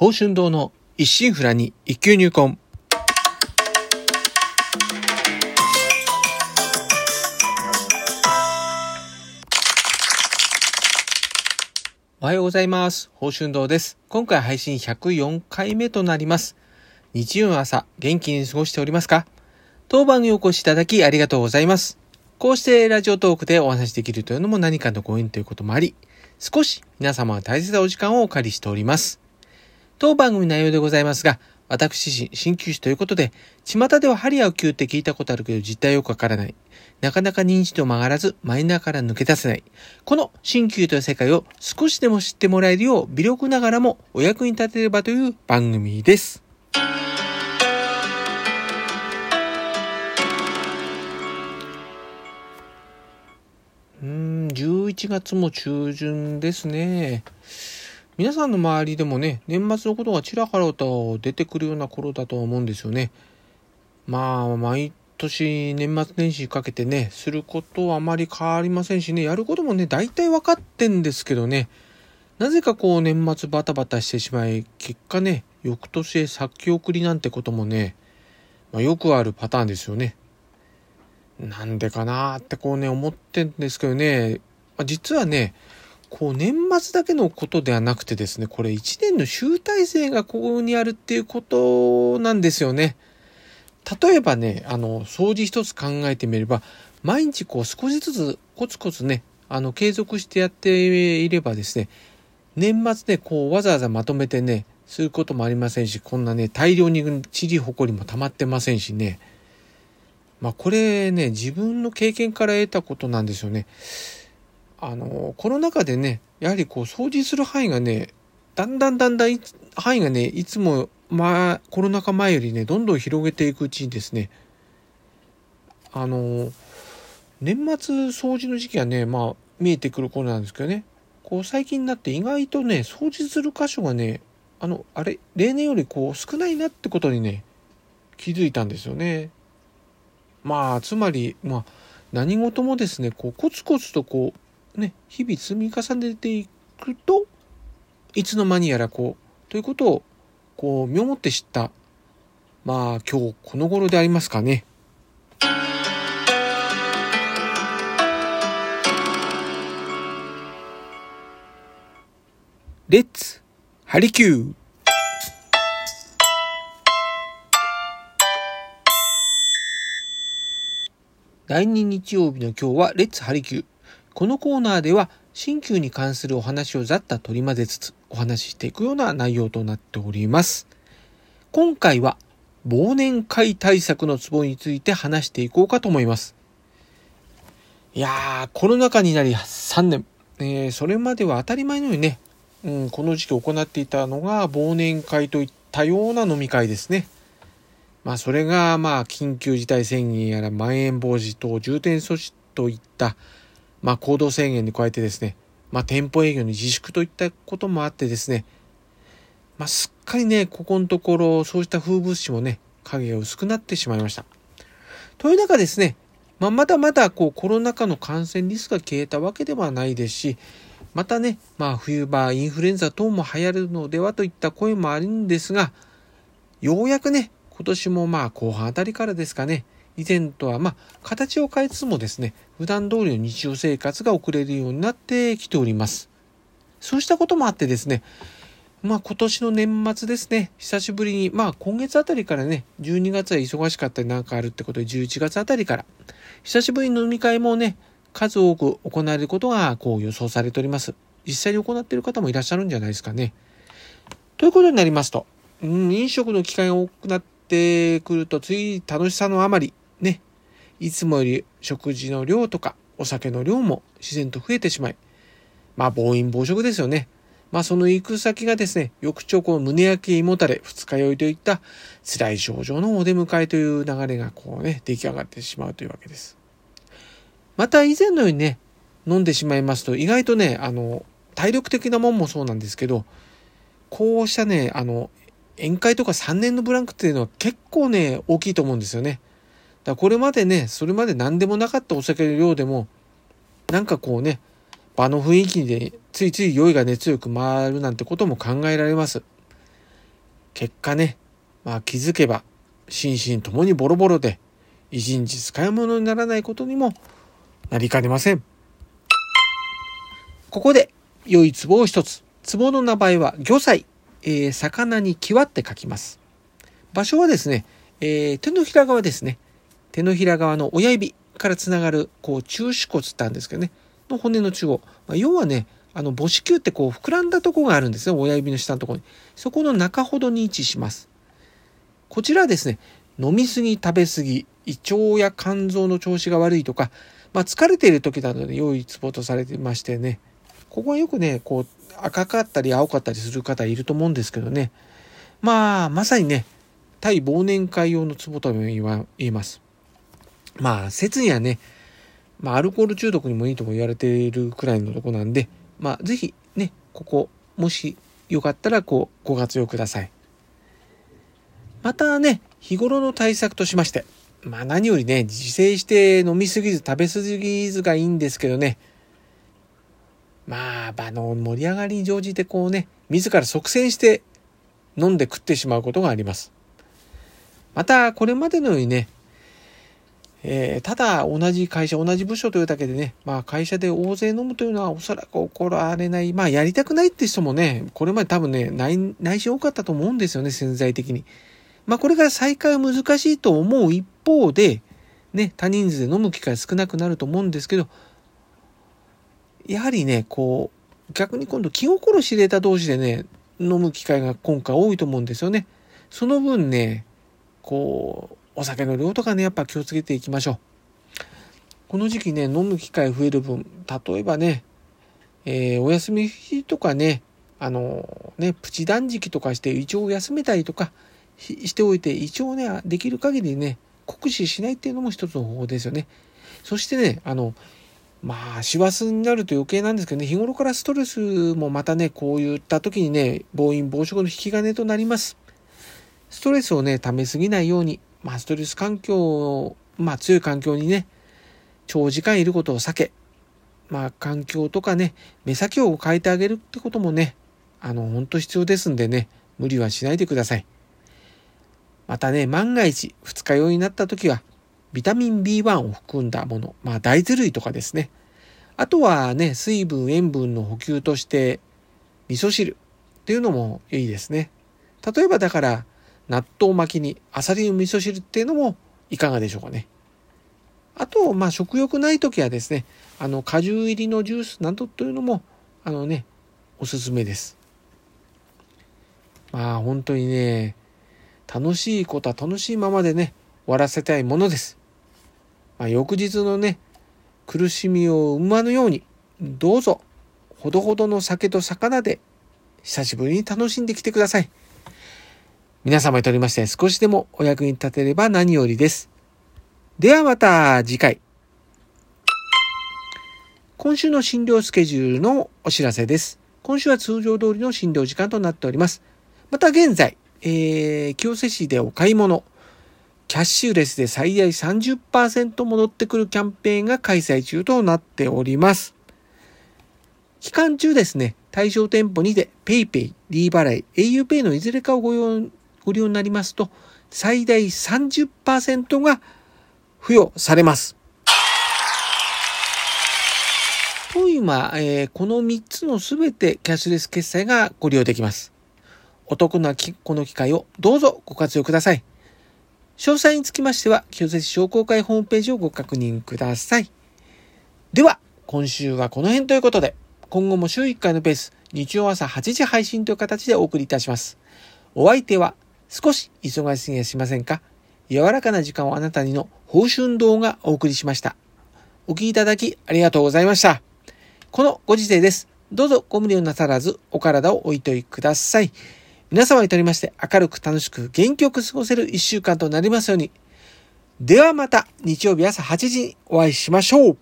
宝春堂の一心不乱に一級入魂。おはようございます。宝春堂です。今回配信104回目となります。日曜の朝、元気に過ごしておりますか？当番にお越しいただきありがとうございます。こうしてラジオトークでお話しできるというのも何かのご縁ということもあり、少し皆様は大切なお時間をお借りしております。当番組内容でございますが、私自身、鍼灸師ということで、巷では針や灸って聞いたことあるけど実態よくわからない。なかなか認知度曲がらず、マイナーから抜け出せない。この鍼灸という世界を少しでも知ってもらえるよう、微力ながらもお役に立てればという番組です。うん、11月も中旬ですね。皆さんの周りでもね、年末のことがちらほらと出てくるような頃だと思うんですよね。まあ、毎年年末年始かけてね、することはあまり変わりませんしね、やることもね、大体分かってんですけどね、なぜかこう年末バタバタしてしまい、結果ね、翌年へ先送りなんてこともね、まあ、よくあるパターンですよね。なんでかなーってこうね、思ってんですけどね、まあ、実はね、こう年末だけのことではなくてですね、これ一年の集大成がここにあるっていうことなんですよね。例えばね、あの、掃除一つ考えてみれば、毎日こう少しずつコツコツね、あの、継続してやっていればですね、年末でこうわざわざまとめてね、することもありませんし、こんなね、大量に塵ほこりも溜まってませんしね。まあこれね、自分の経験から得たことなんですよね。あの、コロナ禍でね、やはりこう掃除する範囲がね、だんだんだんだん範囲がね、いつも、まあ、コロナ禍前よりね、どんどん広げていくうちにですね、あの、年末掃除の時期はね、まあ、見えてくる頃なんですけどね、こう最近になって意外とね、掃除する箇所がね、あの、あれ、例年よりこう少ないなってことにね、気づいたんですよね。まあ、つまり、まあ、何事もですね、こう、コツコツとこう、ね、日々積み重ねていくと、いつの間にやらこう、ということを、こう、身をもって知った、まあ、今日この頃でありますかね。レッツ、ハリキュー第2日曜日の今日はレッツハリキュー。このコーナーでは新旧に関するお話をざっと取り混ぜつつお話ししていくような内容となっております。今回は忘年会対策のツボについて話していこうかと思います。いやー、コロナ禍になり3年。えー、それまでは当たり前のようにね、うん、この時期行っていたのが忘年会といったような飲み会ですね。まあそれがまあ緊急事態宣言やらまん延防止等重点措置といったまあ行動制限に加えてですね、まあ店舗営業に自粛といったこともあってですね、まあすっかりね、ここのところそうした風物詩もね、影が薄くなってしまいました。という中ですね、まあまだまだこうコロナ禍の感染リスクが消えたわけではないですし、またね、まあ冬場インフルエンザ等も流行るのではといった声もあるんですが、ようやくね、今年もまあ後半あたりからですかね、以前とはまあ形を変えつつもですね、普段通りの日常生活が送れるようになってきております。そうしたこともあってですね、まあ今年の年末ですね、久しぶりに、まあ今月あたりからね、12月は忙しかったりなんかあるってことで11月あたりから、久しぶりの飲み会もね、数多く行われることがこう予想されております。実際に行っている方もいらっしゃるんじゃないですかね。ということになりますと、うん、飲食の機会が多くなってくると、つい楽しさのあまり、ね、いつもより食事の量とかお酒の量も自然と増えてしまい、まあ暴飲暴食ですよね。まあその行く先がですね、翌朝こう胸焼け胃もたれ、二日酔いといった辛い症状のお出迎えという流れがこうね、出来上がってしまうというわけです。また以前のようにね、飲んでしまいますと意外とね、あの、体力的なもんもそうなんですけど、こうしたね、あの、宴会とか3年のブランクっていうのは結構ね、大きいと思うんですよね。だこれまでね、それまで何でもなかったお酒の量でも、なんかこうね、場の雰囲気でついつい酔いが熱強く回るなんてことも考えられます。結果ね、まあ気づけば心身ともにボロボロで一日使い物にならないことにもなりかねません。ここで良い壺を一つ。壺の名前は魚菜、えー、魚に際って書きます。場所はですね、えー、手のひら側ですね。手のひら側の親指からつながる、こう、中手骨ってあるんですけどね、の骨の中央。まあ、要はね、あの母子球ってこう膨らんだとこがあるんですね。親指の下のとこに。そこの中ほどに位置します。こちらはですね、飲みすぎ、食べすぎ、胃腸や肝臓の調子が悪いとか、まあ、疲れている時などで良いツボとされてましてね、ここはよくね、こう赤かったり青かったりする方いると思うんですけどね、まあ、まさにね、対忘年会用のツボとも言います。まあ、説にはね、まあ、アルコール中毒にもいいとも言われているくらいのとこなんで、まあ、ぜひね、ここ、もしよかったら、こう、ご活用ください。またね、日頃の対策としまして、まあ何よりね、自制して飲みすぎず食べすぎずがいいんですけどね、まあ、場の盛り上がりに乗じてこうね、自ら即戦して飲んで食ってしまうことがあります。また、これまでのようにね、えー、ただ同じ会社、同じ部署というだけでね、まあ会社で大勢飲むというのはおそらく起こられない。まあやりたくないって人もね、これまで多分ね、内内心多かったと思うんですよね、潜在的に。まあこれから再開は難しいと思う一方で、ね、多人数で飲む機会少なくなると思うんですけど、やはりね、こう、逆に今度気心知れた同士でね、飲む機会が今回多いと思うんですよね。その分ね、こう、お酒の量とかね、やっぱ気をつけていきましょう。この時期ね、飲む機会増える分、例えばね、えー、お休み日とかね、あのね、プチ断食とかして胃腸を休めたりとかしておいて、胃腸をね、できる限りね、酷使しないっていうのも一つの方法ですよね。そしてね、あの、まあ、師走になると余計なんですけどね、日頃からストレスもまたね、こういった時にね、暴飲暴食の引き金となります。ストレスをね、溜めすぎないように、まあ、ストレス環境、まあ、強い環境にね、長時間いることを避け、まあ、環境とかね、目先を変えてあげるってこともね、あの、本当必要ですんでね、無理はしないでください。またね、万が一、二日酔いになった時は、ビタミン B1 を含んだもの、まあ、大豆類とかですね。あとはね、水分、塩分の補給として、味噌汁っていうのもいいですね。例えばだから、納豆巻きにアサリの味噌汁っていうのもいかがでしょうかね。あと、まあ、食欲ない時はですね、あの、果汁入りのジュースなどというのも、あのね、おすすめです。まあ、本当にね、楽しいことは楽しいままでね、終わらせたいものです。まあ、翌日のね、苦しみを生まぬように、どうぞ、ほどほどの酒と魚で、久しぶりに楽しんできてください。皆様にとりまして少しでもお役に立てれば何よりです。ではまた次回。今週の診療スケジュールのお知らせです。今週は通常通りの診療時間となっております。また現在、えー、清瀬市でお買い物、キャッシュレスで最大30%戻ってくるキャンペーンが開催中となっております。期間中ですね、対象店舗にて PayPay、D 払い、auPay のいずれかをご用ご利用になりますと、最大30%が付与されます。と今、えー、この3つのすべてキャッシュレス決済がご利用できます。お得なこの機会をどうぞご活用ください。詳細につきましては、清瀬市商工会ホームページをご確認ください。では、今週はこの辺ということで、今後も週1回のペース、日曜朝8時配信という形でお送りいたします。お相手は、少し忙しすぎやしませんか？柔らかな時間をあなたにの報春動画お送りしました。お聴きいただきありがとうございました。このご時世です。どうぞご無理をなさらずお体をおいといください。皆様にとりまして明るく楽しく元気よく過ごせる一週間となりますように。ではまた日曜日朝8時にお会いしましょう。